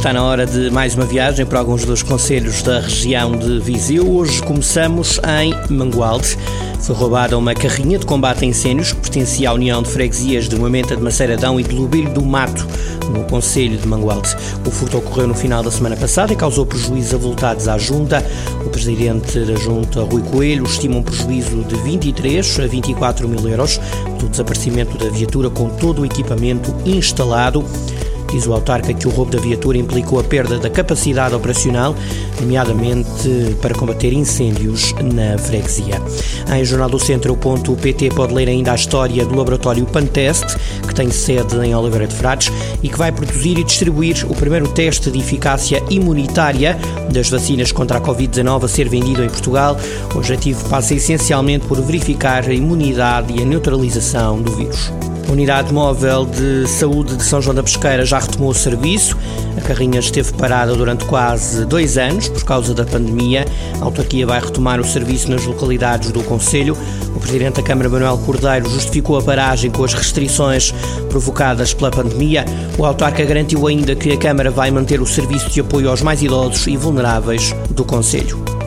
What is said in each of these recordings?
Está na hora de mais uma viagem para alguns dos conselhos da região de Viseu. Hoje começamos em Mangualde. Foi roubada uma carrinha de combate a incêndios que pertencia à União de Freguesias de Moimenta de Maceiradão e de Lubilho do Mato, no Conselho de Mangualde. O furto ocorreu no final da semana passada e causou prejuízos avultados à Junta. O presidente da Junta, Rui Coelho, estima um prejuízo de 23 a 24 mil euros do desaparecimento da viatura com todo o equipamento instalado. Diz o autarca que o roubo da viatura implicou a perda da capacidade operacional, nomeadamente para combater incêndios na freguesia. Em Jornal do Centro.pt pode ler ainda a história do laboratório Pantest, que tem sede em Oliveira de Frades e que vai produzir e distribuir o primeiro teste de eficácia imunitária das vacinas contra a Covid-19 a ser vendido em Portugal. O objetivo passa essencialmente por verificar a imunidade e a neutralização do vírus. A Unidade Móvel de Saúde de São João da Pesqueira já retomou o serviço. A carrinha esteve parada durante quase dois anos por causa da pandemia. A autarquia vai retomar o serviço nas localidades do Conselho. O Presidente da Câmara, Manuel Cordeiro, justificou a paragem com as restrições provocadas pela pandemia. O autarca garantiu ainda que a Câmara vai manter o serviço de apoio aos mais idosos e vulneráveis do Conselho.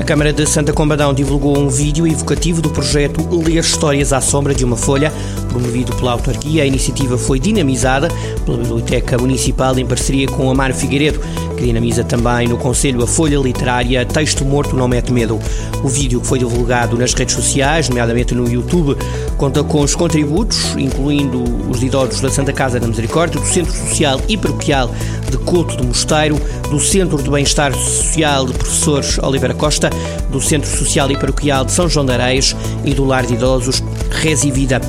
A Câmara de Santa Combadão divulgou um vídeo evocativo do projeto Ler Histórias à Sombra de uma Folha, promovido pela autarquia. A iniciativa foi dinamizada pela Biblioteca Municipal em parceria com Amaro Figueiredo, que dinamiza também no Conselho a Folha Literária Texto Morto Não Mete Medo. O vídeo que foi divulgado nas redes sociais, nomeadamente no YouTube, conta com os contributos, incluindo os idosos da Santa Casa da Misericórdia, do Centro Social e Paroquial de Couto do Mosteiro, do Centro de Bem-Estar Social de Professores Oliveira Costa, do Centro Social e Paroquial de São João de Areias e do Lar de Idosos Resi Vida.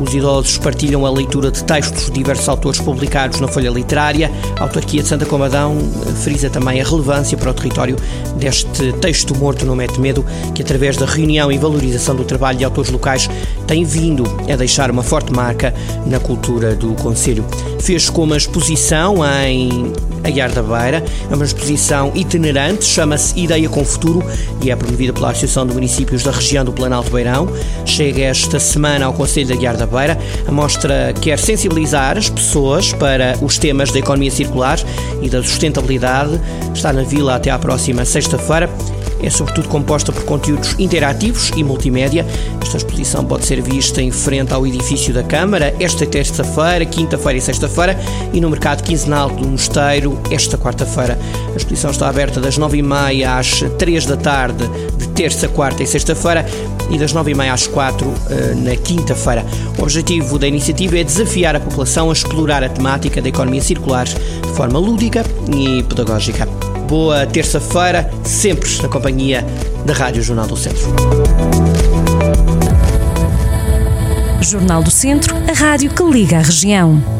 Os idosos partilham a leitura de textos de diversos autores publicados na Folha Literária. A autarquia de Santa Comadão frisa também a relevância para o território deste texto morto no Mete Medo, que através da reunião e valorização do trabalho de autores locais tem vindo a deixar uma forte marca na cultura do Conselho. Fez com uma exposição em Aguiar da Beira, é uma exposição itinerante, chama-se Ideia com Futuro e é promovida pela Associação de Municípios da região do Planalto Beirão. Chega esta semana ao Conselho de Aguiar da Beira. A mostra quer sensibilizar as pessoas para os temas da economia circular e da sustentabilidade. Está na vila até à próxima sexta-feira é sobretudo composta por conteúdos interativos e multimédia. Esta exposição pode ser vista em frente ao edifício da Câmara esta terça-feira, quinta-feira e sexta-feira e no mercado quinzenal do Mosteiro esta quarta-feira. A exposição está aberta das nove e meia às três da tarde de terça, quarta e sexta-feira e das nove e meia às quatro eh, na quinta-feira. O objetivo da iniciativa é desafiar a população a explorar a temática da economia circular de forma lúdica e pedagógica. Boa terça-feira, sempre na companhia da Rádio Jornal do Centro. Jornal do Centro, a rádio que liga a região.